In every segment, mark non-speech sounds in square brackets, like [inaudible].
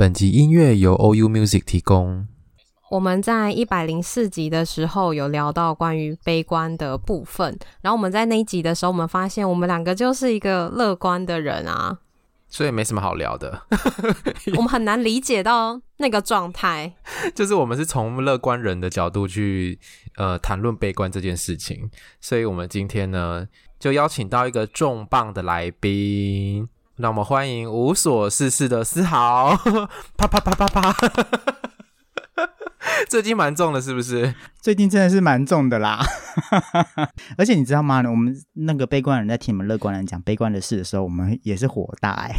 本集音乐由 OU Music 提供。我们在一百零四集的时候有聊到关于悲观的部分，然后我们在那一集的时候，我们发现我们两个就是一个乐观的人啊，所以没什么好聊的。[laughs] 我们很难理解到那个状态，[laughs] 就是我们是从乐观人的角度去呃谈论悲观这件事情，所以我们今天呢就邀请到一个重磅的来宾。那我们欢迎无所事事的思豪，[laughs] 啪啪啪啪啪，[laughs] 最近蛮重的，是不是？最近真的是蛮重的啦，[laughs] 而且你知道吗？我们那个悲观人在听你们乐观人讲悲观的事的时候，我们也是火大哎，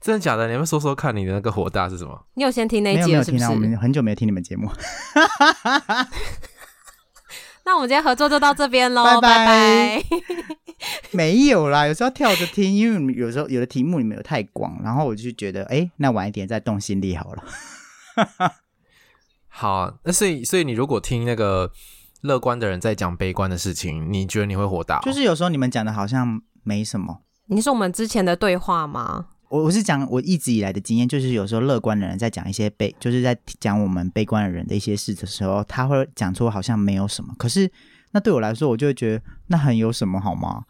真的假的？你们说说看，你的那个火大是什么？你有先听那一集是不是？没有听啊，我们很久没有听你们节目。那我们今天合作就到这边喽，拜拜。[laughs] 没有啦，有时候跳着听，因为有时候有的题目里面有太广，然后我就觉得，哎，那晚一点再动心力好了。[laughs] 好，那所以所以你如果听那个乐观的人在讲悲观的事情，你觉得你会火大？就是有时候你们讲的好像没什么。你是我们之前的对话吗？我我是讲我一直以来的经验，就是有时候乐观的人在讲一些悲，就是在讲我们悲观的人的一些事的时候，他会讲出好像没有什么。可是那对我来说，我就会觉得那很有什么好吗？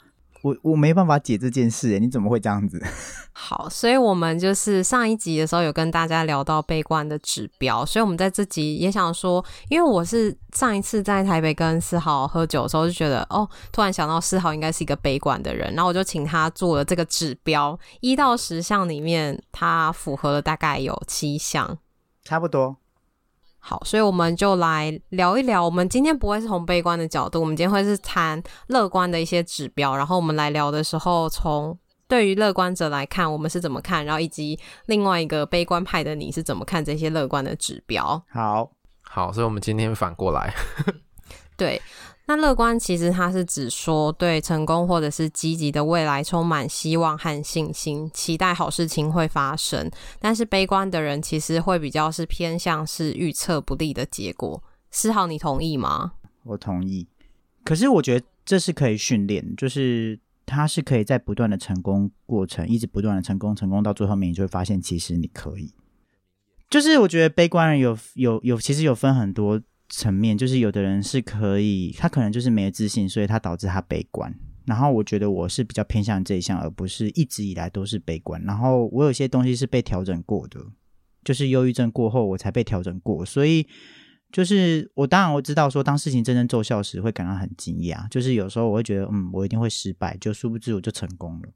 我我没办法解这件事，你怎么会这样子？[laughs] 好，所以我们就是上一集的时候有跟大家聊到悲观的指标，所以我们在这集也想说，因为我是上一次在台北跟思豪喝酒的时候就觉得，哦，突然想到思豪应该是一个悲观的人，然后我就请他做了这个指标，一到十项里面，他符合了大概有七项，差不多。好，所以我们就来聊一聊。我们今天不会是从悲观的角度，我们今天会是谈乐观的一些指标。然后我们来聊的时候，从对于乐观者来看，我们是怎么看，然后以及另外一个悲观派的你是怎么看这些乐观的指标。好，好，所以我们今天反过来，[laughs] 对。那乐观其实它是指说对成功或者是积极的未来充满希望和信心，期待好事情会发生。但是悲观的人其实会比较是偏向是预测不利的结果。思豪，你同意吗？我同意。可是我觉得这是可以训练，就是他是可以在不断的成功过程，一直不断的成功，成功到最后面，你就会发现其实你可以。就是我觉得悲观人有有有，其实有分很多。层面就是有的人是可以，他可能就是没有自信，所以他导致他悲观。然后我觉得我是比较偏向这一项，而不是一直以来都是悲观。然后我有些东西是被调整过的，就是忧郁症过后我才被调整过。所以就是我当然我知道说，当事情真正奏效时会感到很惊讶。就是有时候我会觉得，嗯，我一定会失败，就殊不知我就成功了。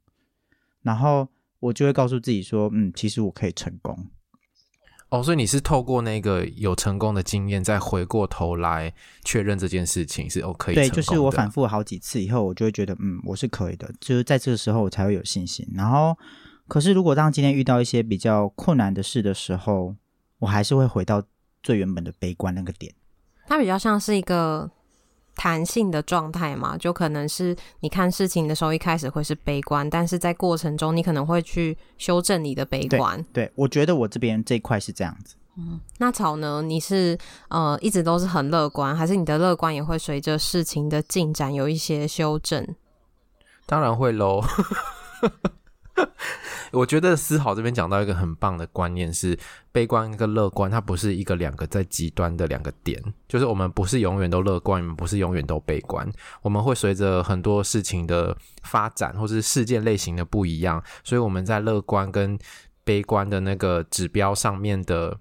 然后我就会告诉自己说，嗯，其实我可以成功。哦，所以你是透过那个有成功的经验，再回过头来确认这件事情是 OK 的。对，就是我反复好几次以后，我就会觉得，嗯，我是可以的。就是在这个时候，我才会有信心。然后，可是如果当今天遇到一些比较困难的事的时候，我还是会回到最原本的悲观那个点。它比较像是一个。弹性的状态嘛，就可能是你看事情的时候，一开始会是悲观，但是在过程中，你可能会去修正你的悲观。对，对，我觉得我这边这一块是这样子。嗯，那草呢？你是呃一直都是很乐观，还是你的乐观也会随着事情的进展有一些修正？当然会喽。[laughs] [laughs] 我觉得思豪这边讲到一个很棒的观念是，悲观跟乐观，它不是一个两个在极端的两个点，就是我们不是永远都乐观，我们不是永远都悲观，我们会随着很多事情的发展，或是事件类型的不一样，所以我们在乐观跟悲观的那个指标上面的。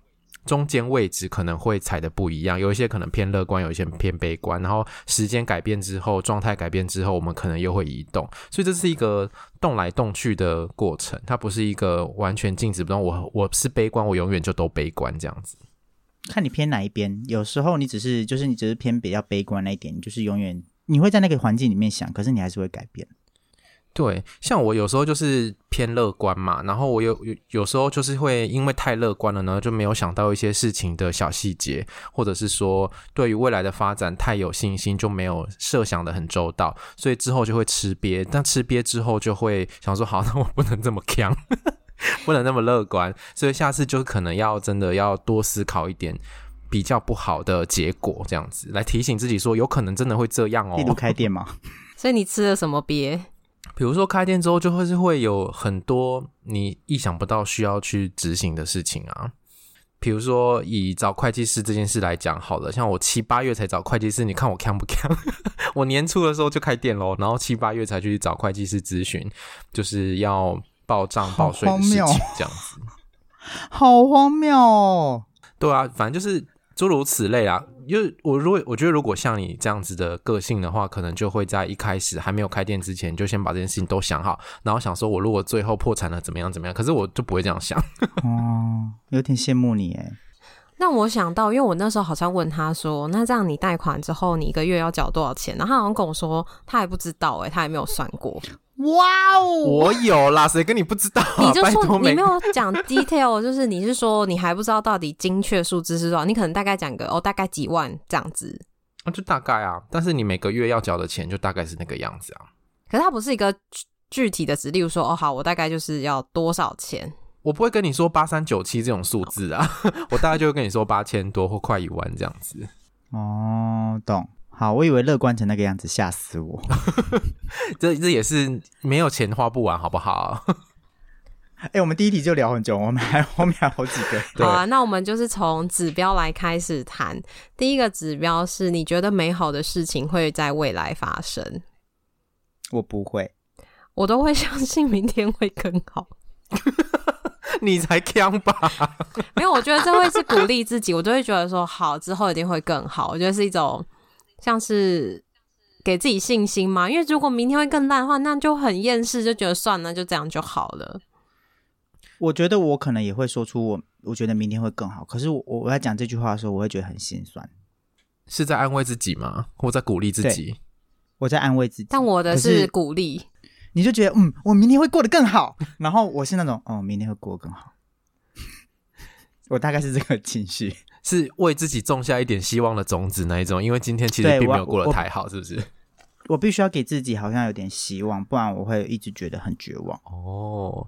中间位置可能会踩的不一样，有一些可能偏乐观，有一些偏悲观。然后时间改变之后，状态改变之后，我们可能又会移动。所以这是一个动来动去的过程，它不是一个完全静止不动。我我是悲观，我永远就都悲观这样子。看你偏哪一边，有时候你只是就是你只是偏比较悲观那一点，你就是永远你会在那个环境里面想，可是你还是会改变。对，像我有时候就是偏乐观嘛，然后我有有有时候就是会因为太乐观了呢，就没有想到一些事情的小细节，或者是说对于未来的发展太有信心，就没有设想的很周到，所以之后就会吃瘪。但吃瘪之后就会想说，好，[laughs] 那我不能这么强，[laughs] 不能那么乐观，所以下次就可能要真的要多思考一点比较不好的结果，这样子来提醒自己说，有可能真的会这样哦。例如开店吗？[laughs] 所以你吃了什么瘪？比如说开店之后，就会是会有很多你意想不到需要去执行的事情啊。比如说以找会计师这件事来讲，好了，像我七八月才找会计师，你看我强不强？[laughs] 我年初的时候就开店喽，然后七八月才去找会计师咨询，就是要报账报税的事情，这样子，好荒谬哦。对啊，反正就是诸如此类啊。因为我如果我觉得如果像你这样子的个性的话，可能就会在一开始还没有开店之前，就先把这件事情都想好，然后想说我如果最后破产了怎么样怎么样。可是我就不会这样想。[laughs] 哦，有点羡慕你哎。那我想到，因为我那时候好像问他说，那这样你贷款之后，你一个月要缴多少钱？然后他好像跟我说，他还不知道哎，他还没有算过。哇哦！我有啦，谁跟你不知道啊？你就说你没有讲 detail，[laughs] 就是你是说你还不知道到底精确数字是多少？你可能大概讲个哦，大概几万这样子。啊，就大概啊，但是你每个月要缴的钱就大概是那个样子啊。可是它不是一个具体的值，例如说哦，好，我大概就是要多少钱？我不会跟你说八三九七这种数字啊，[laughs] 我大概就会跟你说八千多或快一万这样子。哦，懂。好，我以为乐观成那个样子，吓死我！[laughs] 这这也是没有钱花不完，好不好？[laughs] 哎、欸，我们第一题就聊很久，我们还后面还有好几个。好啊，那我们就是从指标来开始谈。第一个指标是你觉得美好的事情会在未来发生。我不会，我都会相信明天会更好。[laughs] 你才锵吧？没有，我觉得这会是鼓励自己，我就会觉得说好，之后一定会更好。我觉得是一种。像是给自己信心嘛？因为如果明天会更烂的话，那就很厌世，就觉得算了，就这样就好了。我觉得我可能也会说出我，我觉得明天会更好。可是我我在讲这句话的时候，我会觉得很心酸。是在安慰自己吗？我在鼓励自己？我在安慰自己，但我的是鼓励。你就觉得嗯，我明天会过得更好。[laughs] 然后我是那种哦，明天会过得更好。[laughs] 我大概是这个情绪。是为自己种下一点希望的种子那一种，因为今天其实并没有过得太好，是不是？我，我必须要给自己好像有点希望，不然我会一直觉得很绝望。哦，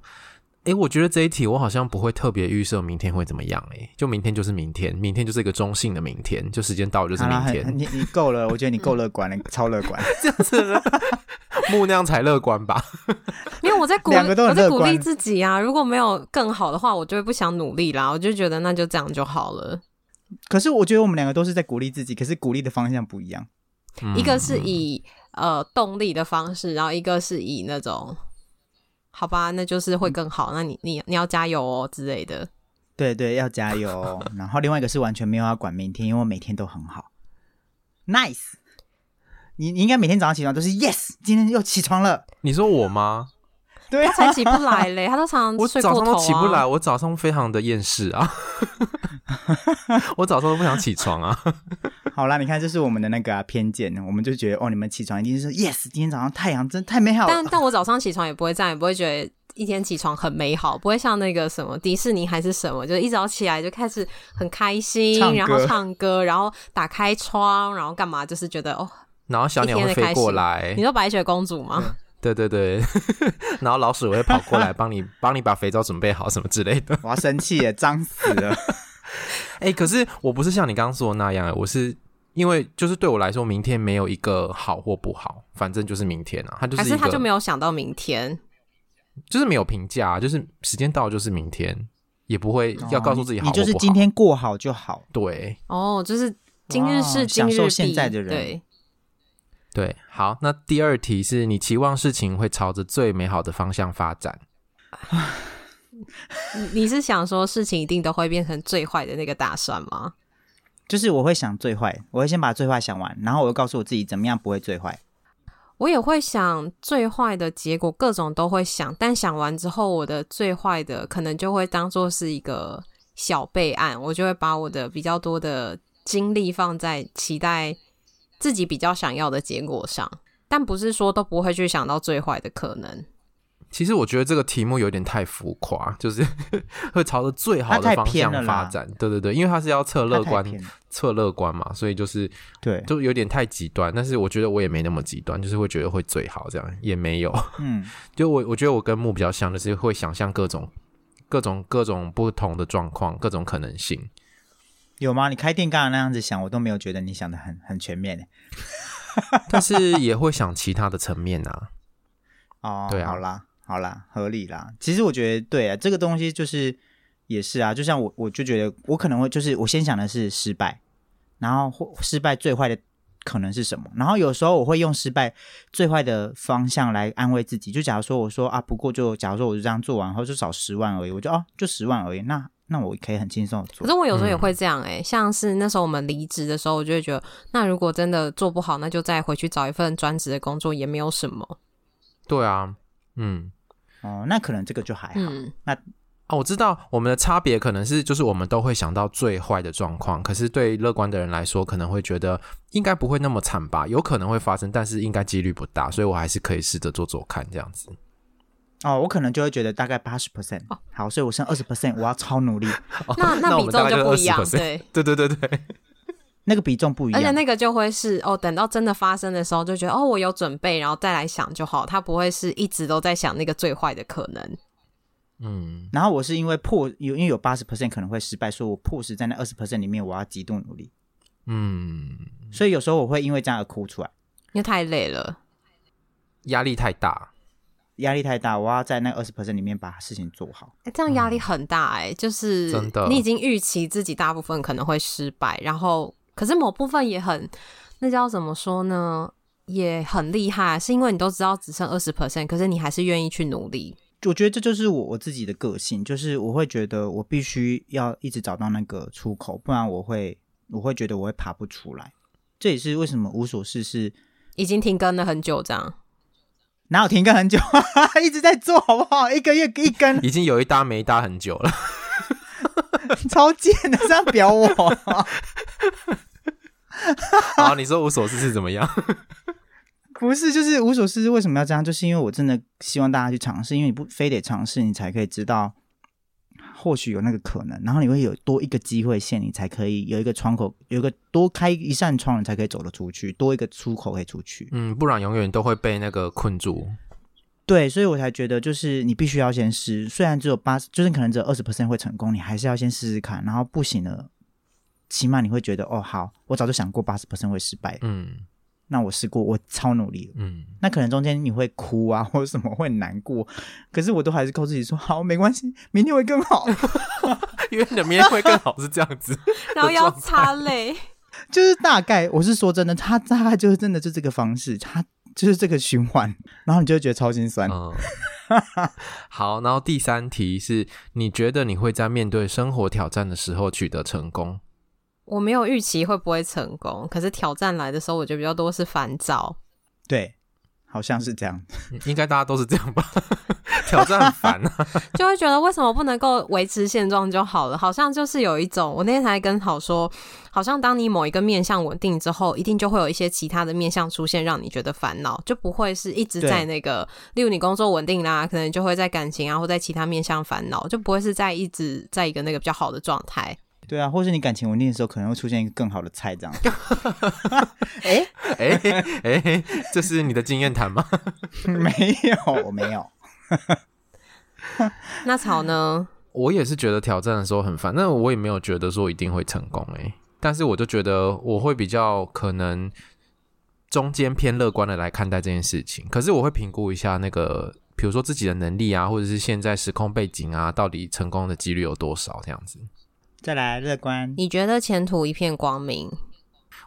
哎，我觉得这一题我好像不会特别预设明天会怎么样，哎，就明天就是明天，明天就是一个中性的明天，就时间到了就是明天。你你够了，我觉得你够乐观了，超乐观，[laughs] 这样子，木那样才乐观吧？因为我在鼓励，我在鼓励自己啊。如果没有更好的话，我就会不想努力啦。我就觉得那就这样就好了。可是我觉得我们两个都是在鼓励自己，可是鼓励的方向不一样。一个是以呃动力的方式，然后一个是以那种好吧，那就是会更好。那你你你要加油哦之类的。对对，要加油。然后另外一个是完全没有要管明天，因为我每天都很好。Nice，你你应该每天早上起床都是 Yes，今天又起床了。你说我吗？[laughs] 对啊，他才起不来嘞，他都常常。我早上都起不来，我早上非常的厌世啊，[laughs] 我早上都不想起床啊。[laughs] 好啦，你看，这是我们的那个、啊、偏见，我们就觉得哦，你们起床一定是 yes，今天早上太阳真太美好了。但但我早上起床也不会这样，也不会觉得一天起床很美好，不会像那个什么迪士尼还是什么，就是一早起来就开始很开心，然后唱歌，然后打开窗，然后干嘛，就是觉得哦，然后小鸟会飞过来。你说白雪公主吗？对 [laughs] 对对，[laughs] 然后老鼠会跑过来帮你帮你把肥皂准备好什么之类的。[laughs] 我要生气耶，脏死了！哎、欸，可是我不是像你刚刚说的那样，我是因为就是对我来说，明天没有一个好或不好，反正就是明天啊，他就是还是他就没有想到明天，就是没有评价，就是时间到就是明天，也不会要告诉自己好就是今天过好就好。对，哦，就是今日事今日毕，享受现在的人。对。对，好，那第二题是你期望事情会朝着最美好的方向发展。[laughs] 你是想说事情一定都会变成最坏的那个打算吗？就是我会想最坏，我会先把最坏想完，然后我又告诉我自己怎么样不会最坏。我也会想最坏的结果，各种都会想，但想完之后，我的最坏的可能就会当做是一个小备案，我就会把我的比较多的精力放在期待。自己比较想要的结果上，但不是说都不会去想到最坏的可能。其实我觉得这个题目有点太浮夸，就是 [laughs] 会朝着最好的方向发展。对对对，因为它是要测乐观，测乐观嘛，所以就是对，就有点太极端。但是我觉得我也没那么极端，就是会觉得会最好这样，也没有。嗯，[laughs] 就我我觉得我跟木比较像，就是会想象各种各种各种不同的状况，各种可能性。有吗？你开店刚刚那样子想，我都没有觉得你想的很很全面。[laughs] 但是也会想其他的层面啊。哦，对啊，好啦。好啦，合理啦。其实我觉得，对啊，这个东西就是也是啊。就像我，我就觉得我可能会就是我先想的是失败，然后或失败最坏的可能是什么？然后有时候我会用失败最坏的方向来安慰自己。就假如说我说啊，不过就假如说我就这样做完，然后就少十万而已，我就哦，就十万而已。那那我可以很轻松的做。可是我有时候也会这样哎、欸，嗯、像是那时候我们离职的时候，我就会觉得，那如果真的做不好，那就再回去找一份专职的工作，也没有什么。对啊，嗯。哦，那可能这个就还好。嗯、那哦，我知道我们的差别可能是，就是我们都会想到最坏的状况，可是对乐观的人来说，可能会觉得应该不会那么惨吧，有可能会发生，但是应该几率不大，所以我还是可以试着做做看这样子。哦，我可能就会觉得大概八十 percent，好，所以我剩二十 percent，我要超努力。[laughs] 哦、那那比重就不一样，对 [laughs] 对对对对。那个比重不一样，而且那个就会是哦，等到真的发生的时候，就觉得哦，我有准备，然后再来想就好。他不会是一直都在想那个最坏的可能。嗯，然后我是因为迫有，因为有八十 percent 可能会失败，所以我迫使在那二十 percent 里面，我要极度努力。嗯，所以有时候我会因为这样而哭出来，因为太累了，压力太大，压力太大，我要在那二十 percent 里面把事情做好。哎，这样压力很大哎、欸，嗯、就是真的，你已经预期自己大部分可能会失败，然后。可是某部分也很，那叫怎么说呢？也很厉害，是因为你都知道只剩二十 percent，可是你还是愿意去努力。我觉得这就是我我自己的个性，就是我会觉得我必须要一直找到那个出口，不然我会我会觉得我会爬不出来。这也是为什么无所事事已经停更了很久，这样哪有停更很久？[laughs] 一直在做好不好？一个月一根，已经有一搭没一搭很久了，[laughs] 超贱的，这样表我。[laughs] 好，你说无所事事怎么样？不是，就是无所事事为什么要这样？就是因为我真的希望大家去尝试，因为你不非得尝试，你才可以知道，或许有那个可能，然后你会有多一个机会线，你才可以有一个窗口，有一个多开一扇窗，你才可以走得出去，多一个出口可以出去。嗯，不然永远都会被那个困住。对，所以我才觉得，就是你必须要先试，虽然只有八十，就是可能只有二十 percent 会成功，你还是要先试试看，然后不行了。起码你会觉得哦，好，我早就想过八十 percent 会失败，嗯，那我试过，我超努力，嗯，那可能中间你会哭啊，或者什么会难过，可是我都还是靠自己说好，没关系，明天会更好，[laughs] 因为你的明天会更好是这样子，[laughs] 然后要擦泪，[laughs] 就是大概我是说真的，他大概就是真的就这个方式，他就是这个循环，然后你就会觉得超心酸。嗯、好，然后第三题是你觉得你会在面对生活挑战的时候取得成功？我没有预期会不会成功，可是挑战来的时候，我觉得比较多是烦躁。对，好像是这样，[laughs] 应该大家都是这样吧？[laughs] 挑战很烦啊，[laughs] 就会觉得为什么不能够维持现状就好了？好像就是有一种，我那天才跟好说，好像当你某一个面向稳定之后，一定就会有一些其他的面向出现，让你觉得烦恼，就不会是一直在那个，例如你工作稳定啦，可能就会在感情啊，或在其他面向烦恼，就不会是在一直在一个那个比较好的状态。对啊，或是你感情稳定的时候，可能会出现一个更好的菜，这样。哎哎哎，这是你的经验谈吗？[laughs] 没有，我没有。那草呢？[laughs] 我也是觉得挑战的时候很烦，那我也没有觉得说一定会成功哎。但是我就觉得我会比较可能中间偏乐观的来看待这件事情。可是我会评估一下那个，比如说自己的能力啊，或者是现在时空背景啊，到底成功的几率有多少这样子。再来乐观，你觉得前途一片光明？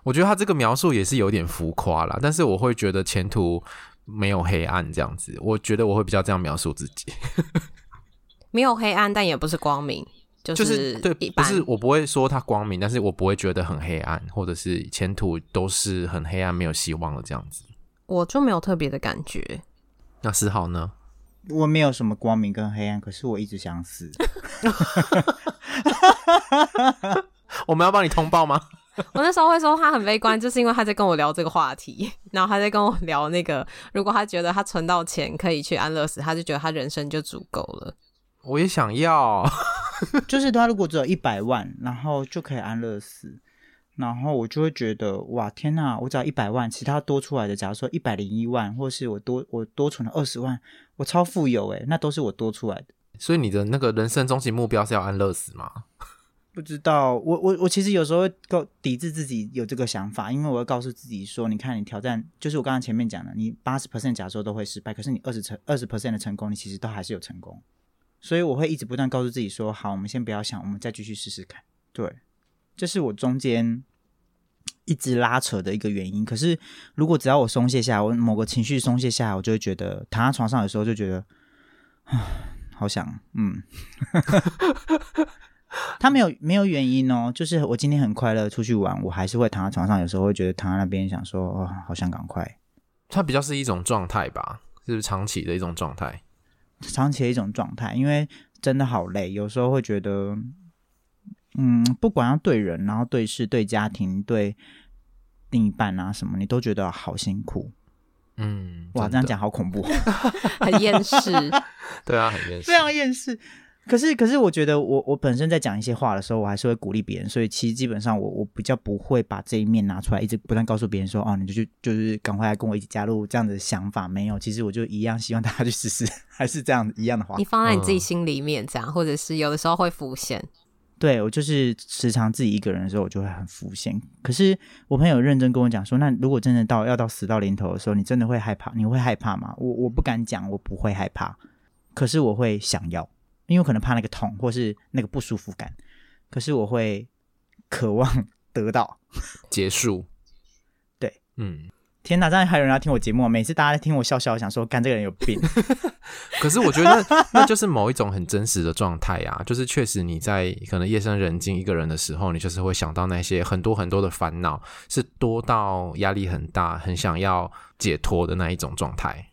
我觉得他这个描述也是有点浮夸啦，但是我会觉得前途没有黑暗这样子。我觉得我会比较这样描述自己，没有黑暗，但也不是光明，就是对，不是我不会说它光明，但是我不会觉得很黑暗，或者是前途都是很黑暗，没有希望的这样子。我就没有特别的感觉。那四号呢？我没有什么光明跟黑暗，可是我一直想死。[laughs] 我们要帮你通报吗？[laughs] 我那时候会说他很悲观，就是因为他在跟我聊这个话题，[laughs] 然后他在跟我聊那个，如果他觉得他存到钱可以去安乐死，他就觉得他人生就足够了。我也想要，就是他如果只有一百万，然后就可以安乐死，然后我就会觉得哇天呐，我只要一百万，其他多出来的，假如说一百零一万，或是我多我多存了二十万，我超富有诶，那都是我多出来的。所以你的那个人生终极目标是要安乐死吗？不知道，我我我其实有时候会够抵制自己有这个想法，因为我会告诉自己说，你看你挑战，就是我刚刚前面讲的，你八十 percent 假说都会失败，可是你二十成二十 percent 的成功，你其实都还是有成功。所以我会一直不断告诉自己说，好，我们先不要想，我们再继续试试看。对，这是我中间一直拉扯的一个原因。可是如果只要我松懈下来，我某个情绪松懈下来，我就会觉得躺在床上的时候就觉得，啊。[sighs] 好想，嗯，[laughs] 他没有没有原因哦，就是我今天很快乐出去玩，我还是会躺在床上，有时候会觉得躺在那边想说，哦，好想赶快。它比较是一种状态吧，是不是长期的一种状态？长期的一种状态，因为真的好累，有时候会觉得，嗯，不管要对人，然后对事、对家庭、对另一半啊什么，你都觉得好辛苦。嗯，哇，这样讲好恐怖，[laughs] 很厌世。[laughs] 对啊，很厌世，非常厌世。可是，可是，我觉得我我本身在讲一些话的时候，我还是会鼓励别人。所以，其实基本上我我比较不会把这一面拿出来，一直不断告诉别人说：“哦，你就去，就是赶快来跟我一起加入这样的想法。”没有，其实我就一样希望大家去试试，[laughs] 还是这样一样的话。你放在你自己心里面，这样，嗯、或者是有的时候会浮现。对，我就是时常自己一个人的时候，我就会很浮现。可是我朋友认真跟我讲说，那如果真的到要到死到临头的时候，你真的会害怕？你会害怕吗？我我不敢讲，我不会害怕。可是我会想要，因为我可能怕那个痛，或是那个不舒服感。可是我会渴望 [laughs] 得到结束。对，嗯。天哪！这样还有人要听我节目？每次大家听我笑笑，想说，干这个人有病。[laughs] 可是我觉得那就是某一种很真实的状态呀，[laughs] 就是确实你在可能夜深人静一个人的时候，你就是会想到那些很多很多的烦恼，是多到压力很大，很想要解脱的那一种状态。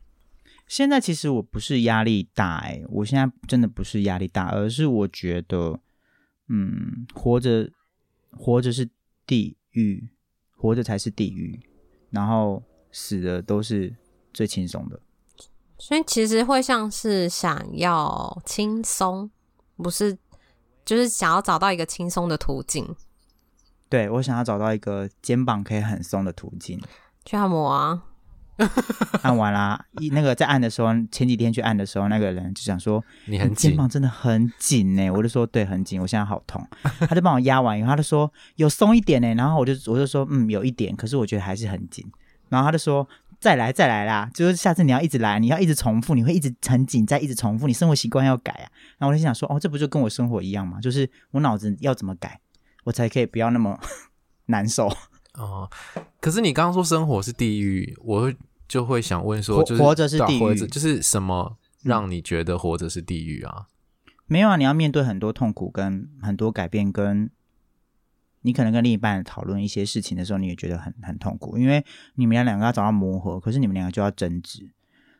现在其实我不是压力大，哎，我现在真的不是压力大，而是我觉得，嗯，活着，活着是地狱，活着才是地狱。然后死的都是最轻松的，所以其实会像是想要轻松，不是，就是想要找到一个轻松的途径。对，我想要找到一个肩膀可以很松的途径。去按摩啊。[laughs] 按完啦，一那个在按的时候，前几天去按的时候，那个人就想说：“你很紧，肩膀真的很紧呢。”我就说：“对，很紧，我现在好痛。[laughs] ”他就帮我压完以后，他就说：“有松一点呢。”然后我就我就说：“嗯，有一点，可是我觉得还是很紧。”然后他就说：“再来，再来啦，就是下次你要一直来，你要一直重复，你会一直很紧，再一直重复，你生活习惯要改啊。”然后我就想说：“哦，这不就跟我生活一样吗？就是我脑子要怎么改，我才可以不要那么 [laughs] 难受。”哦，可是你刚刚说生活是地狱，我会。就会想问说，就是活着是地狱，就是什么让你觉得活着是地狱啊？嗯，没有啊，你要面对很多痛苦跟很多改变，跟你可能跟另一半讨论一些事情的时候，你也觉得很很痛苦，因为你们两个要找到磨合，可是你们两个就要争执。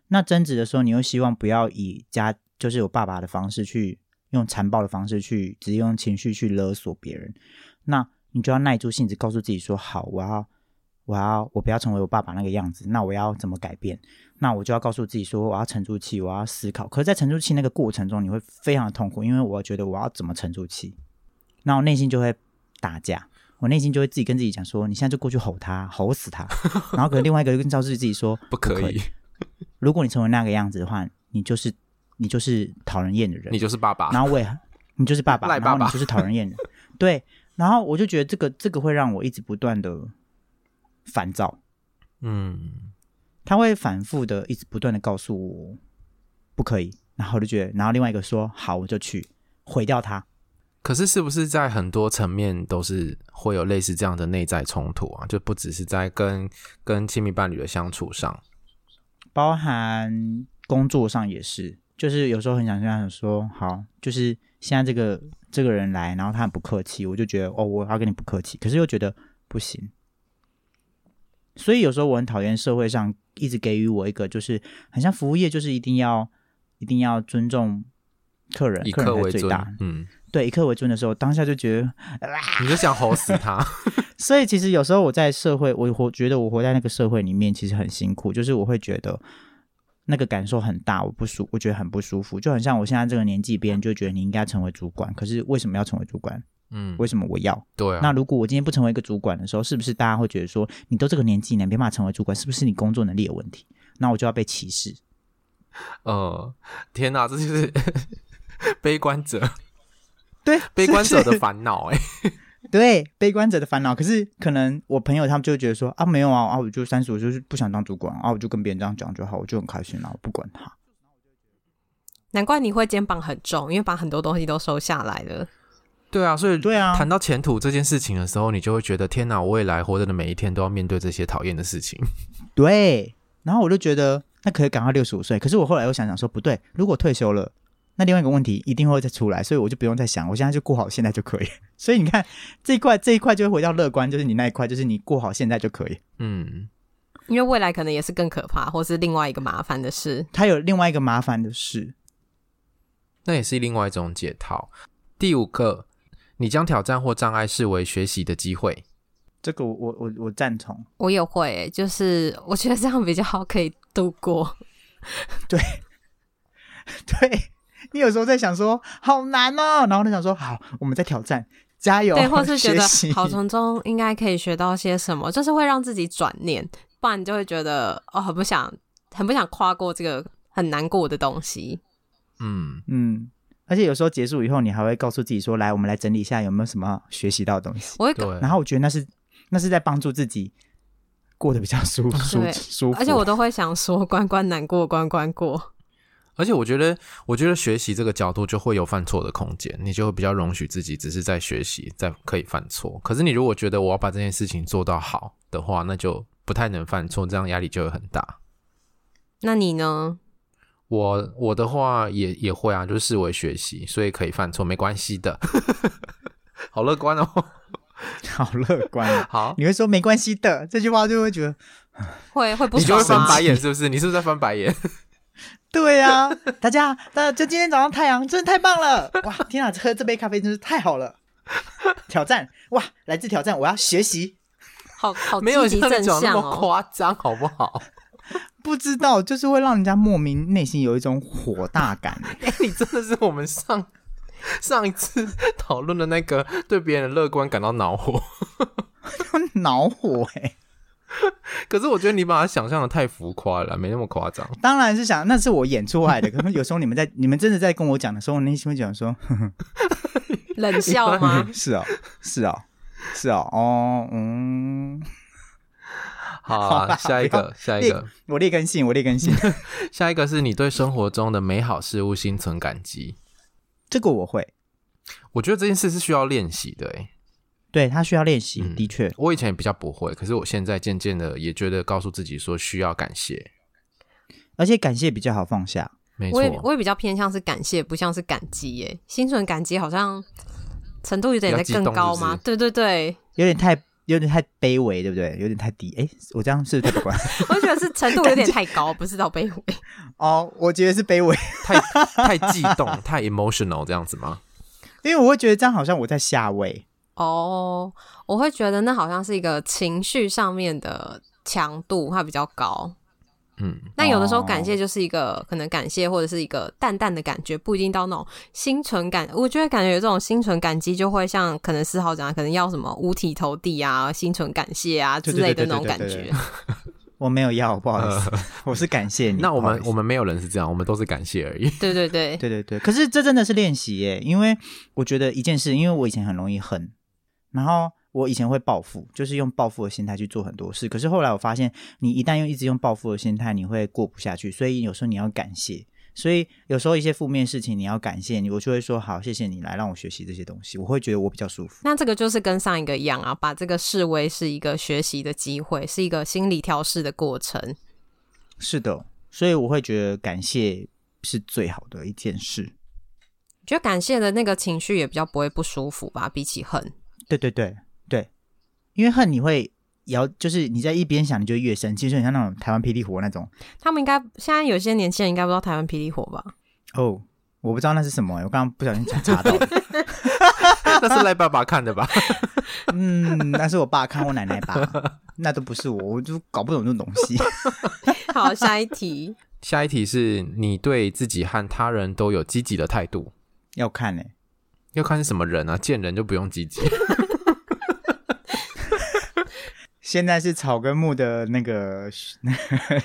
那争执的时候，你又希望不要以家就是有爸爸的方式去用残暴的方式去直接用情绪去勒索别人，那你就要耐住性子，告诉自己说好，我要。我要我不要成为我爸爸那个样子，那我要怎么改变？那我就要告诉自己说，我要沉住气，我要思考。可是，在沉住气那个过程中，你会非常的痛苦，因为我觉得我要怎么沉住气，那我内心就会打架，我内心就会自己跟自己讲说，你现在就过去吼他，吼死他。然后可能另外一个就跟告诉自己说，[laughs] 不可以，可以。如果你成为那个样子的话，你就是你就是讨人厌的人，你就是爸爸。然后我也你就是爸爸，赖爸爸，然后你就是讨人厌的。对，然后我就觉得这个这个会让我一直不断的。烦躁，嗯，他会反复的一直不断的告诉我不可以，然后我就觉得，然后另外一个说好，我就去毁掉他。可是是不是在很多层面都是会有类似这样的内在冲突啊？就不只是在跟跟亲密伴侣的相处上，包含工作上也是，就是有时候很想这样说，好，就是现在这个这个人来，然后他很不客气，我就觉得哦，我要跟你不客气，可是又觉得不行。所以有时候我很讨厌社会上一直给予我一个，就是很像服务业，就是一定要一定要尊重客人，以客为尊，客人最大。嗯，对以客为尊的时候，当下就觉得，[laughs] 你就想吼死他。所以其实有时候我在社会，我活觉得我活在那个社会里面，其实很辛苦，就是我会觉得那个感受很大，我不舒，我觉得很不舒服，就很像我现在这个年纪，别人就觉得你应该成为主管，可是为什么要成为主管？嗯，为什么我要？对啊。那如果我今天不成为一个主管的时候，是不是大家会觉得说，你都这个年纪了，没办法成为主管，是不是你工作能力有问题？那我就要被歧视？呃，天哪，这就是 [laughs] 悲观者。对，悲观者的烦恼哎，对，悲观者的烦恼。可是可能我朋友他们就觉得说啊，没有啊，啊，我就三十，我就是不想当主管啊，我就跟别人这样讲就好，我就很开心了，我不管他。难怪你会肩膀很重，因为把很多东西都收下来了。对啊，所以对啊，谈到前途这件事情的时候，你就会觉得天哪，我未来活着的每一天都要面对这些讨厌的事情。对，然后我就觉得那可以赶快六十五岁。可是我后来又想想说，不对，如果退休了。那另外一个问题一定会再出来，所以我就不用再想，我现在就过好现在就可以。[laughs] 所以你看这一块，这一块就会回到乐观，就是你那一块，就是你过好现在就可以。嗯，因为未来可能也是更可怕，或是另外一个麻烦的事。它有另外一个麻烦的事，那也是另外一种解套。第五个，你将挑战或障碍视为学习的机会。这个我我我我赞同，我也会，就是我觉得这样比较好，可以度过。对，[laughs] 对。你有时候在想说好难哦，然后你想说好，我们在挑战，加油，对，或是觉得好从中应该可以学到些什么，就是会让自己转念，不然你就会觉得哦，很不想，很不想跨过这个很难过的东西。嗯嗯，而且有时候结束以后，你还会告诉自己说，来，我们来整理一下有没有什么学习到的东西。我会，然后我觉得那是那是在帮助自己过得比较舒舒舒服，而且我都会想说，关关难过关关过。而且我觉得，我觉得学习这个角度就会有犯错的空间，你就会比较容许自己只是在学习，在可以犯错。可是你如果觉得我要把这件事情做到好的话，那就不太能犯错，这样压力就会很大。那你呢？我我的话也也会啊，就是视为学习，所以可以犯错，没关系的。[laughs] 好乐观哦，好乐观。[laughs] 好，你会说没关系的这句话，就会觉得 [sighs] 会会不爽，你就会翻白眼，是不是？你是不是在翻白眼？[laughs] 对呀、啊，大家，大家就今天早上太阳真的太棒了！哇，天啊，喝这杯咖啡真是太好了！[laughs] 挑战哇，来自挑战，我要学习，好好没有像你讲那么夸张好不好？[laughs] 不知道，就是会让人家莫名内心有一种火大感。哎，你真的是我们上上一次讨论的那个对别人的乐观感到恼火，恼火哎、欸。[laughs] 可是我觉得你把它想象的太浮夸了，没那么夸张。当然是想，那是我演出来的。可能有时候你们在，[laughs] 你们真的在跟我讲的时候，我内心会讲说冷笑吗？[laughs] 是啊、哦，是啊、哦，是啊、哦，哦，嗯，好啊，下一个，下一个，我劣根性，我劣根性。下一个是你对生活中的美好事物心存感激，这个我会。我觉得这件事是需要练习的，诶。对，他需要练习，嗯、的确，我以前也比较不会，可是我现在渐渐的也觉得告诉自己说需要感谢，而且感谢比较好放下。没错，我也我也比较偏向是感谢，不像是感激耶。心存感激好像程度有点在更高吗？对对对，有点太有点太卑微，对不对？有点太低。哎，我这样是不是太？[laughs] 我觉得是程度有点太高，不是到卑微。[laughs] 哦，我觉得是卑微，太太激动，太 emotional 这样子吗？[laughs] 因为我会觉得这样好像我在下位。哦，我会觉得那好像是一个情绪上面的强度，它比较高。嗯，那有的时候感谢就是一个、哦、可能感谢，或者是一个淡淡的感觉，不一定到那种心存感。我觉得感觉有这种心存感激，就会像可能四号讲，可能要什么五体投地啊，心存感谢啊之类的那种感觉。[laughs] 我没有要，不好意思，[laughs] 呃、我是感谢你。[laughs] 那我们我们没有人是这样，我们都是感谢而已。对对对对对对。可是这真的是练习耶，因为我觉得一件事，因为我以前很容易恨。然后我以前会报复，就是用报复的心态去做很多事。可是后来我发现，你一旦用一直用报复的心态，你会过不下去。所以有时候你要感谢，所以有时候一些负面事情你要感谢你，我就会说好，谢谢你来让我学习这些东西，我会觉得我比较舒服。那这个就是跟上一个一样啊，把这个视为是一个学习的机会，是一个心理调试的过程。是的，所以我会觉得感谢是最好的一件事。觉得感谢的那个情绪也比较不会不舒服吧，比起恨。对对对对，因为恨你会摇，就是你在一边想，你就越生气，就很像那种台湾霹雳火那种。他们应该现在有些年轻人应该不知道台湾霹雳火吧？哦，我不知道那是什么、欸，我刚刚不小心查到的。[laughs] 那是赖爸爸看的吧？嗯，那是我爸看我奶奶吧？那都不是我，我就搞不懂这种东西。[laughs] 好，下一题。下一题是你对自己和他人都有积极的态度？要看呢、欸，要看是什么人啊？见人就不用积极。现在是草根木的那个那 [laughs] 个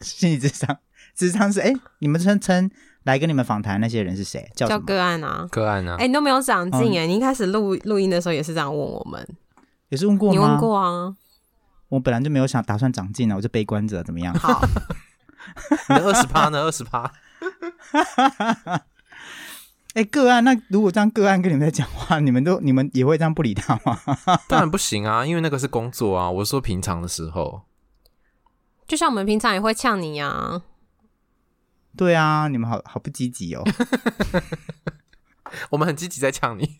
心理智商，智商是哎、欸，你们称称来跟你们访谈那些人是谁？叫叫个案啊，个案啊。哎、欸，你都没有长进哎，你一开始录录音的时候也是这样问我们，也是问过吗？你问过啊？我本来就没有想打算长进啊，我就悲观者，怎么样？好，[laughs] 你的二十趴呢？二十趴。[laughs] 哎、欸，个案，那如果这样个案跟你们在讲话，你们都你们也会这样不理他吗？[laughs] 当然不行啊，因为那个是工作啊。我是说平常的时候，就像我们平常也会呛你啊。对啊，你们好好不积极哦。[laughs] [laughs] 我们很积极在呛你，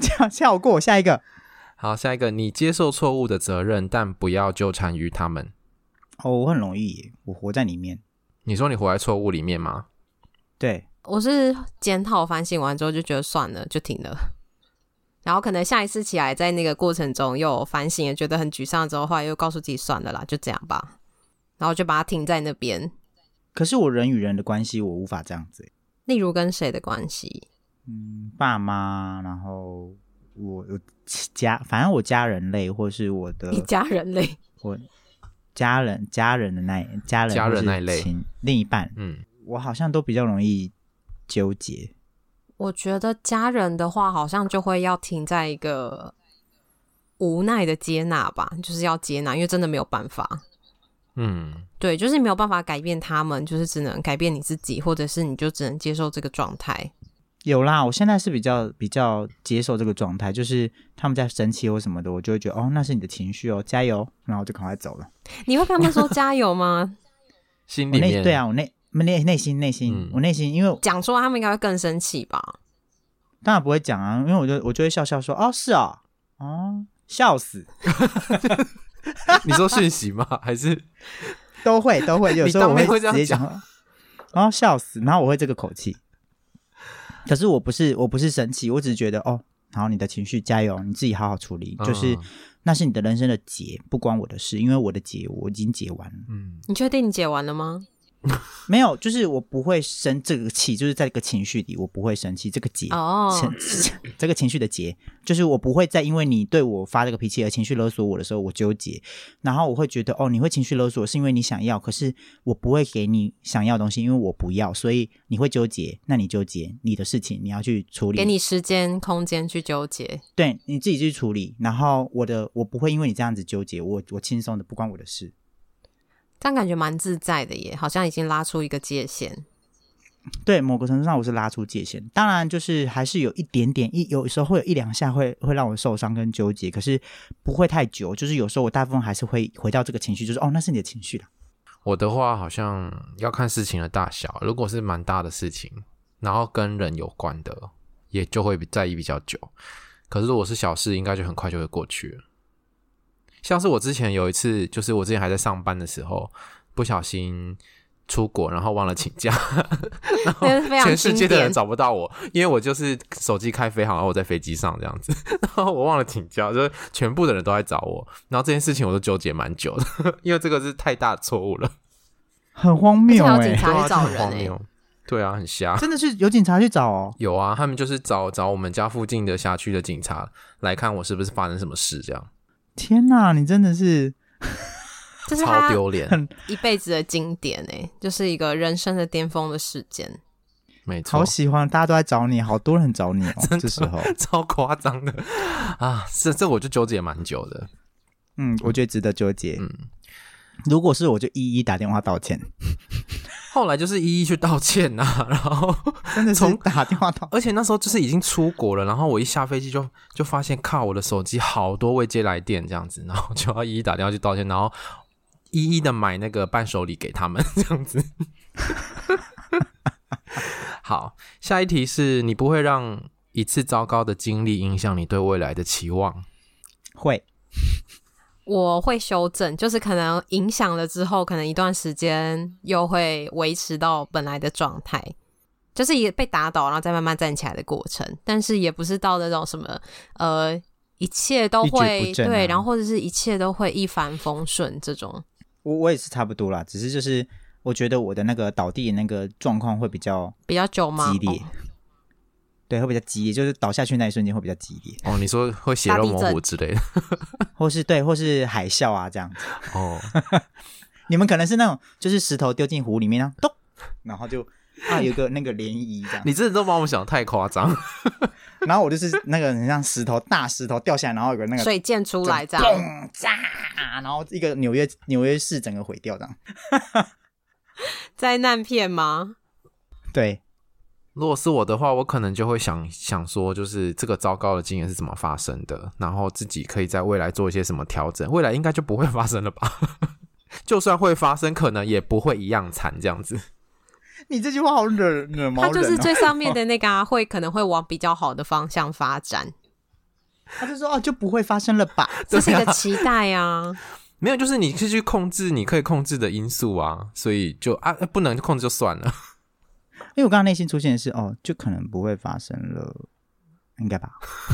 呛呛我过我下一个。好，下一个，你接受错误的责任，但不要纠缠于他们。哦，我很容易，我活在里面。你说你活在错误里面吗？对。我是检讨反省完之后就觉得算了，就停了。然后可能下一次起来，在那个过程中又反省，也觉得很沮丧之后，后来又告诉自己算了啦，就这样吧。然后就把它停在那边。可是我人与人的关系，我无法这样子。例如跟谁的关系？嗯，爸妈，然后我有家，反正我家人类，或是我的你家人类，我家人家人的那家人家人那一类，另一半，嗯，我好像都比较容易。纠结，我觉得家人的话，好像就会要停在一个无奈的接纳吧，就是要接纳，因为真的没有办法。嗯，对，就是没有办法改变他们，就是只能改变你自己，或者是你就只能接受这个状态。有啦，我现在是比较比较接受这个状态，就是他们在生气或什么的，我就会觉得哦，那是你的情绪哦，加油，然后我就赶快走了。你会跟他们说加油吗？心里面对啊，我那。内内心内心，嗯、我内心因为讲说他们应该会更生气吧？当然不会讲啊，因为我就我就会笑笑说哦是哦哦笑死，[laughs] 你说讯息吗？还是都会都会 [laughs] 有时候我会直接讲哦笑死，然后我会这个口气，可是我不是我不是生气，我只是觉得哦好，你的情绪加油，你自己好好处理，就是、嗯、那是你的人生的结，不关我的事，因为我的结我已经结完了。嗯，你确定你解完了吗？[laughs] 没有，就是我不会生这个气，就是在这个情绪里，我不会生气。这个结哦，oh. 这个情绪的结，就是我不会再因为你对我发这个脾气而情绪勒索我的时候，我纠结。然后我会觉得，哦，你会情绪勒索是因为你想要，可是我不会给你想要的东西，因为我不要，所以你会纠结。那你纠结你的事情，你要去处理，给你时间空间去纠结，对，你自己去处理。然后我的，我不会因为你这样子纠结，我我轻松的，不关我的事。但感觉蛮自在的耶，好像已经拉出一个界限。对，某个程度上我是拉出界限，当然就是还是有一点点一，有时候会有一两下会会让我受伤跟纠结，可是不会太久。就是有时候我大部分还是会回到这个情绪，就是哦，那是你的情绪了。我的话好像要看事情的大小，如果是蛮大的事情，然后跟人有关的，也就会在意比较久。可是如果是小事，应该就很快就会过去了。像是我之前有一次，就是我之前还在上班的时候，不小心出国，然后忘了请假，[laughs] 然后全世界的人找不到我，因为我就是手机开飞航，然后我在飞机上这样子，[laughs] 然后我忘了请假，就是全部的人都在找我，然后这件事情我都纠结蛮久的，[laughs] 因为这个是太大错误了，很荒谬哎、欸，警察去找人、欸、很荒谬，对啊，很瞎，真的是有警察去找哦，有啊，他们就是找找我们家附近的辖区的警察来看我是不是发生什么事这样。天哪，你真的是，[laughs] 这是超丢脸，一辈子的经典哎，就是一个人生的巅峰的事件。没错，好喜欢，大家都在找你，好多人找你哦，[laughs] 这时候 [laughs] 超夸张的啊！这这我就纠结蛮久的，嗯，我觉得值得纠结。嗯，如果是我就一一打电话道歉。后来就是一一去道歉呐、啊，[laughs] 然后真的从打电话到，而且那时候就是已经出国了，然后我一下飞机就就发现靠我的手机好多未接来电这样子，然后就要一一打电话去道歉，然后一一的买那个伴手礼给他们 [laughs] 这样子。好，下一题是你不会让一次糟糕的经历影响你对未来的期望？会。我会修正，就是可能影响了之后，可能一段时间又会维持到本来的状态。就是也被打倒，然后再慢慢站起来的过程。但是也不是到那种什么呃，一切都会、啊、对，然后或者是一切都会一帆风顺这种。我我也是差不多啦，只是就是我觉得我的那个倒地那个状况会比较比较久吗？激烈。对，会比较激烈，就是倒下去那一瞬间会比较激烈。哦，你说会血肉模糊之类的，[laughs] 或是对，或是海啸啊这样子。[laughs] 哦，[laughs] 你们可能是那种，就是石头丢进湖里面，啊咚，然后就啊有个那个涟漪这样。你真的都把我们想的太夸张。然后我就是那个很像石头，大石头掉下来，然后有个那个水溅出来这样，咚炸，然后一个纽约纽约市整个毁掉这样。灾难片吗？对。如果是我的话，我可能就会想想说，就是这个糟糕的经验是怎么发生的，然后自己可以在未来做一些什么调整，未来应该就不会发生了吧？[laughs] 就算会发生，可能也不会一样惨这样子。你这句话好惹惹毛人哦。他就是最上面的 [laughs] 那个啊，会可能会往比较好的方向发展。[laughs] 他就说哦，就不会发生了吧？这是一个期待啊。没有，就是你可以去控制你可以控制的因素啊，所以就啊不能控制就算了。因为我刚刚内心出现的是哦，就可能不会发生了，应该吧？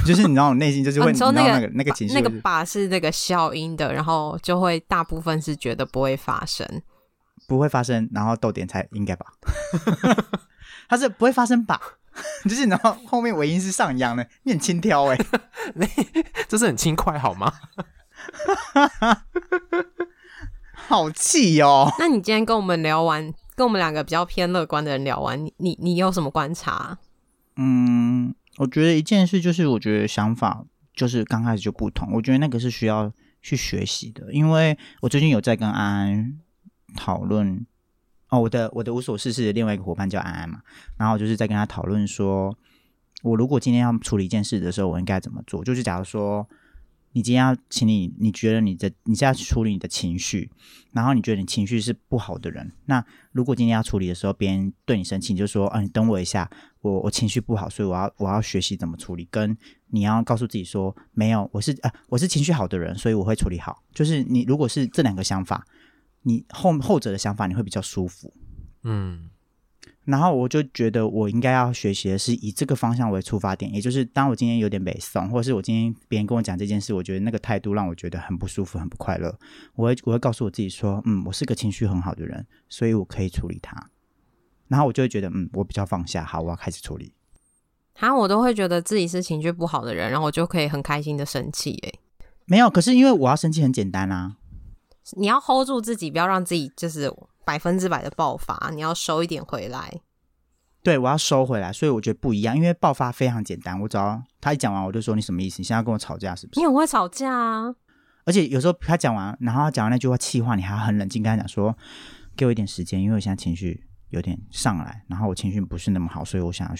就是你知道，我内心就是会、哦、你说那个那个那个情绪，那个把是那个消音的，然后就会大部分是觉得不会发生，不会发生，然后逗点才应该吧？[laughs] 他是不会发生吧？[laughs] 就是然后后面尾音是上扬的，你很轻佻 [laughs] 哎，你这是很轻快好吗？好气哦！那你今天跟我们聊完。跟我们两个比较偏乐观的人聊完，你你你有什么观察？嗯，我觉得一件事就是，我觉得想法就是刚开始就不同。我觉得那个是需要去学习的，因为我最近有在跟安安讨论。哦，我的我的无所事事的另外一个伙伴叫安安嘛，然后就是在跟他讨论说，我如果今天要处理一件事的时候，我应该怎么做？就是假如说。你今天要请你，你觉得你的你现在处理你的情绪，然后你觉得你情绪是不好的人，那如果今天要处理的时候，别人对你生气，你就说啊，你等我一下，我我情绪不好，所以我要我要学习怎么处理。跟你要告诉自己说，没有，我是啊，我是情绪好的人，所以我会处理好。就是你如果是这两个想法，你后后者的想法你会比较舒服，嗯。然后我就觉得，我应该要学习的是以这个方向为出发点，也就是当我今天有点北宋，或者是我今天别人跟我讲这件事，我觉得那个态度让我觉得很不舒服、很不快乐。我会我会告诉我自己说，嗯，我是个情绪很好的人，所以我可以处理它。然后我就会觉得，嗯，我比较放下，好，我要开始处理。好，我都会觉得自己是情绪不好的人，然后我就可以很开心的生气。诶，没有，可是因为我要生气很简单啊，你要 hold 住自己，不要让自己就是。百分之百的爆发，你要收一点回来。对，我要收回来，所以我觉得不一样。因为爆发非常简单，我只要他一讲完，我就说你什么意思？你现在跟我吵架是不是？你很会吵架啊！而且有时候他讲完，然后他讲完那句话气话，你还要很冷静跟他讲说，给我一点时间，因为我现在情绪有点上来，然后我情绪不是那么好，所以我想要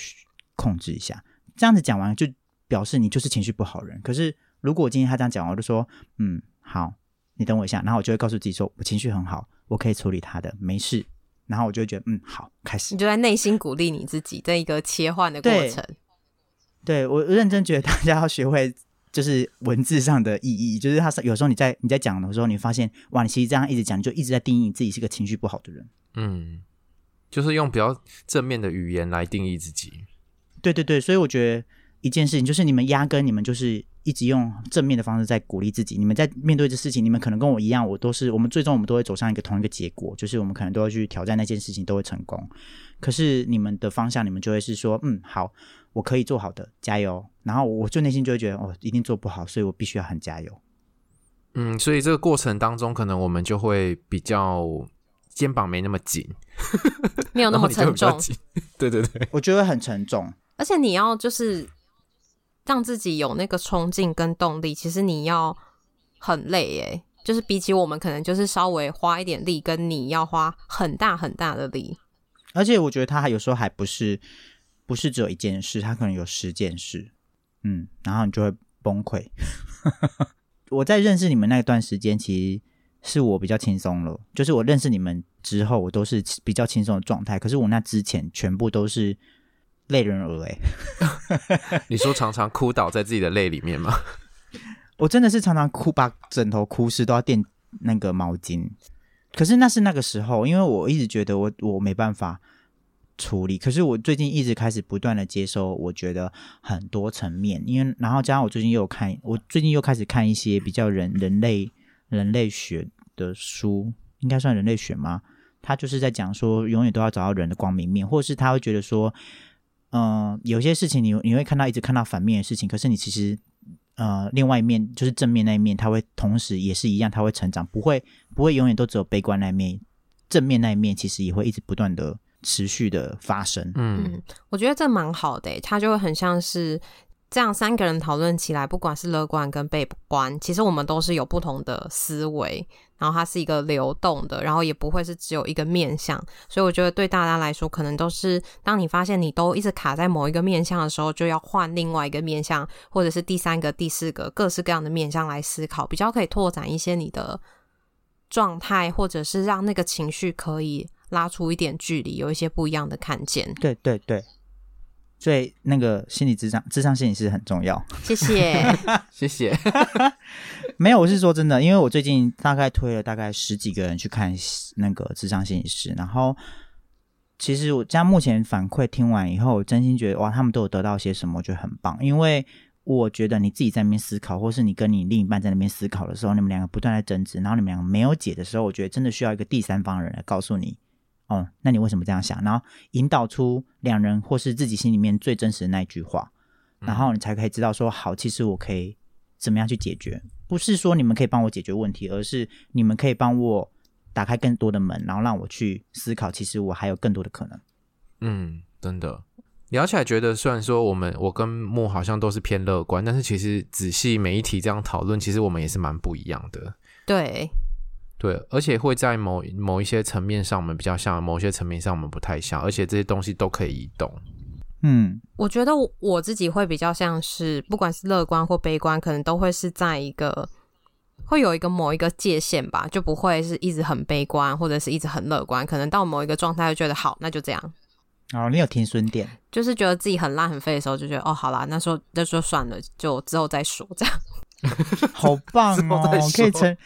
控制一下。这样子讲完，就表示你就是情绪不好人。可是如果我今天他这样讲完，我就说嗯好，你等我一下，然后我就会告诉自己说我情绪很好。我可以处理他的，没事。然后我就觉得，嗯，好，开始。你就在内心鼓励你自己，这一个切换的过程。对，对我认真觉得大家要学会，就是文字上的意义。就是他有时候你在你在讲的时候，你发现，哇，你其实这样一直讲，你就一直在定义你自己是个情绪不好的人。嗯，就是用比较正面的语言来定义自己。对对对，所以我觉得一件事情就是，你们压根你们就是。一直用正面的方式在鼓励自己。你们在面对这事情，你们可能跟我一样，我都是我们最终我们都会走上一个同一个结果，就是我们可能都要去挑战那件事情，都会成功。可是你们的方向，你们就会是说，嗯，好，我可以做好的，加油。然后我就内心就会觉得，哦，一定做不好，所以我必须要很加油。嗯，所以这个过程当中，可能我们就会比较肩膀没那么紧，没有 [laughs] 那么沉重。[laughs] 对对对，我觉得很沉重，而且你要就是。让自己有那个冲劲跟动力，其实你要很累耶。就是比起我们，可能就是稍微花一点力，跟你要花很大很大的力。而且我觉得他还有时候还不是不是只有一件事，他可能有十件事。嗯，然后你就会崩溃。[laughs] 我在认识你们那段时间，其实是我比较轻松了。就是我认识你们之后，我都是比较轻松的状态。可是我那之前全部都是。泪人儿哎，[laughs] 你说常常哭倒在自己的泪里面吗？[laughs] 我真的是常常哭，把枕头哭湿都要垫那个毛巾。可是那是那个时候，因为我一直觉得我我没办法处理。可是我最近一直开始不断的接收，我觉得很多层面，因为然后加上我最近又有看，我最近又开始看一些比较人人类人类学的书，应该算人类学吗？他就是在讲说，永远都要找到人的光明面，或者是他会觉得说，嗯、呃，有些事情你你会看到一直看到反面的事情，可是你其实。呃，另外一面就是正面那一面，它会同时也是一样，它会成长，不会不会永远都只有悲观那一面，正面那一面其实也会一直不断的持续的发生。嗯，我觉得这蛮好的，它就会很像是。这样三个人讨论起来，不管是乐观跟悲观，其实我们都是有不同的思维，然后它是一个流动的，然后也不会是只有一个面向。所以我觉得对大家来说，可能都是当你发现你都一直卡在某一个面向的时候，就要换另外一个面向，或者是第三个、第四个各式各样的面向来思考，比较可以拓展一些你的状态，或者是让那个情绪可以拉出一点距离，有一些不一样的看见。对对对。所以那个心理智商，智商心理师很重要。[laughs] 谢谢，[laughs] 谢谢。[laughs] 没有，我是说真的，因为我最近大概推了大概十几个人去看那个智商心理师，然后其实我家目前反馈听完以后，我真心觉得哇，他们都有得到些什么，我觉得很棒。因为我觉得你自己在那边思考，或是你跟你另一半在那边思考的时候，你们两个不断在争执，然后你们两个没有解的时候，我觉得真的需要一个第三方的人来告诉你。哦，那你为什么这样想？然后引导出两人或是自己心里面最真实的那一句话，然后你才可以知道说，好，其实我可以怎么样去解决？不是说你们可以帮我解决问题，而是你们可以帮我打开更多的门，然后让我去思考，其实我还有更多的可能。嗯，真的聊起来觉得，虽然说我们我跟木好像都是偏乐观，但是其实仔细每一题这样讨论，其实我们也是蛮不一样的。对。对，而且会在某某一些层面上，我们比较像；某些层面上，我们不太像。而且这些东西都可以移动。嗯，我觉得我自己会比较像是，不管是乐观或悲观，可能都会是在一个会有一个某一个界限吧，就不会是一直很悲观，或者是一直很乐观。可能到某一个状态，就觉得好，那就这样。哦，你有停损点，就是觉得自己很烂很废的时候，就觉得哦，好啦，那时候那就算了，就之后再说这样。好棒哦，[laughs] 可以成。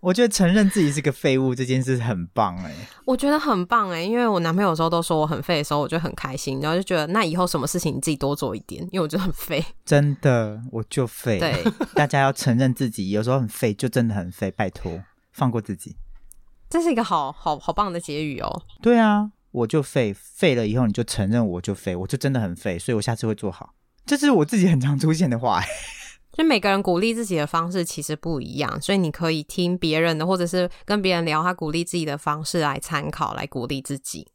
我觉得承认自己是个废物这件事很棒哎，我觉得很棒哎，因为我男朋友有时候都说我很废的时候，我就很开心，然后就觉得那以后什么事情你自己多做一点，因为我觉得很废。真的，我就废。对，[laughs] 大家要承认自己有时候很废，就真的很废，拜托放过自己。这是一个好好好棒的结语哦。对啊，我就废，废了以后你就承认我就废，我就真的很废，所以我下次会做好。这是我自己很常出现的话哎。就每个人鼓励自己的方式其实不一样，所以你可以听别人的，或者是跟别人聊他鼓励自己的方式来参考，来鼓励自己。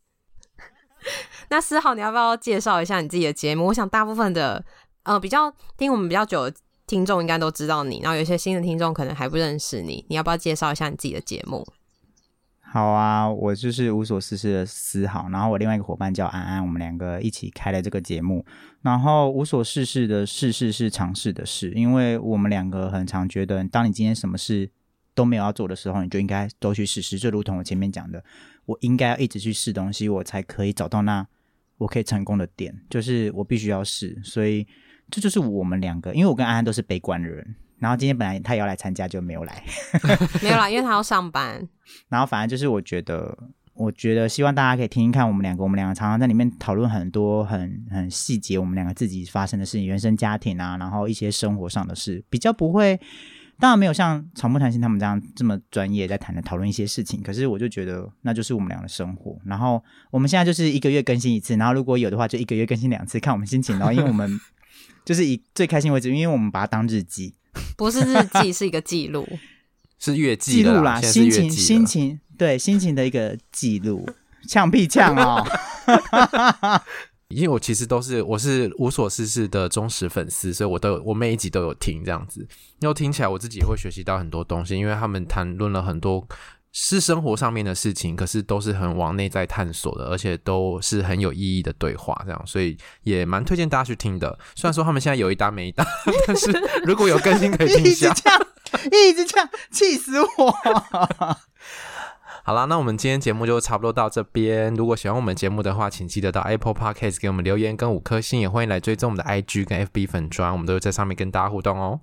[laughs] 那思豪，你要不要介绍一下你自己的节目？我想大部分的呃比较听我们比较久的听众应该都知道你，然后有些新的听众可能还不认识你，你要不要介绍一下你自己的节目？好啊，我就是无所事事的思豪，然后我另外一个伙伴叫安安，我们两个一起开了这个节目。然后无所事事的事事是尝试的事，因为我们两个很常觉得，当你今天什么事都没有要做的时候，你就应该都去试试。就如同我前面讲的，我应该要一直去试东西，我才可以找到那我可以成功的点，就是我必须要试。所以这就是我们两个，因为我跟安安都是悲观的人。然后今天本来他也要来参加，就没有来。[laughs] 没有啦，因为他要上班。然后反正就是，我觉得，我觉得希望大家可以听听看，我们两个，我们两个常常在里面讨论很多很很细节，我们两个自己发生的事情，原生家庭啊，然后一些生活上的事，比较不会，当然没有像草木谈心他们这样这么专业在谈的讨论一些事情。可是我就觉得，那就是我们俩的生活。然后我们现在就是一个月更新一次，然后如果有的话，就一个月更新两次，看我们心情。然后因为我们就是以最开心为止，因为我们把它当日记。[laughs] 不是日记，是一个记录，[laughs] 是月记录啦，心情心情对心情的一个记录，呛屁呛哦！[laughs] 因为我其实都是我是无所事事的忠实粉丝，所以我都有我每一集都有听这样子，因为听起来我自己也会学习到很多东西，因为他们谈论了很多。是生活上面的事情，可是都是很往内在探索的，而且都是很有意义的对话，这样，所以也蛮推荐大家去听的。虽然说他们现在有一搭没一搭，[laughs] 但是如果有更新可以听一下。一直这样，一直这样，气死我！好啦，那我们今天节目就差不多到这边。如果喜欢我们节目的话，请记得到 Apple Podcast 给我们留言跟五颗星，也欢迎来追踪我们的 IG 跟 FB 粉砖，我们都会在上面跟大家互动哦。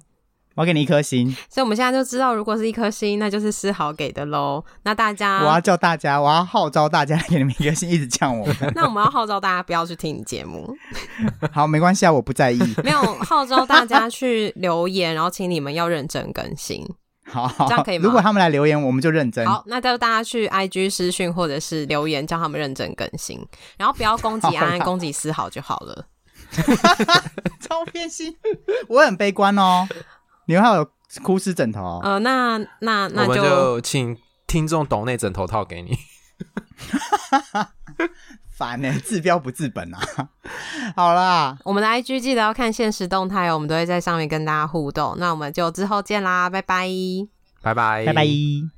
我要给你一颗星。所以我们现在就知道，如果是一颗星，那就是思豪给的喽。那大家，我要叫大家，我要号召大家给你们一颗星，一直呛我。[laughs] 那我们要号召大家不要去听你节目。[laughs] 好，没关系啊，我不在意。没有号召大家去留言，然后请你们要认真更新。好，好，这样可以吗？如果他们来留言，我们就认真。好，那就大家去 IG 私讯或者是留言，叫他们认真更新，然后不要攻击 [laughs] 安安，攻击思豪就好了。超偏心，我很悲观哦。你们还有哭湿枕头、哦？呃，那那那就，我们就请听众懂那枕头套给你。[laughs] 烦呢、欸，治标不治本啊！[laughs] 好啦，我们的 IG 记得要看现实动态哦，我们都会在上面跟大家互动。那我们就之后见啦，拜拜，拜拜，拜拜。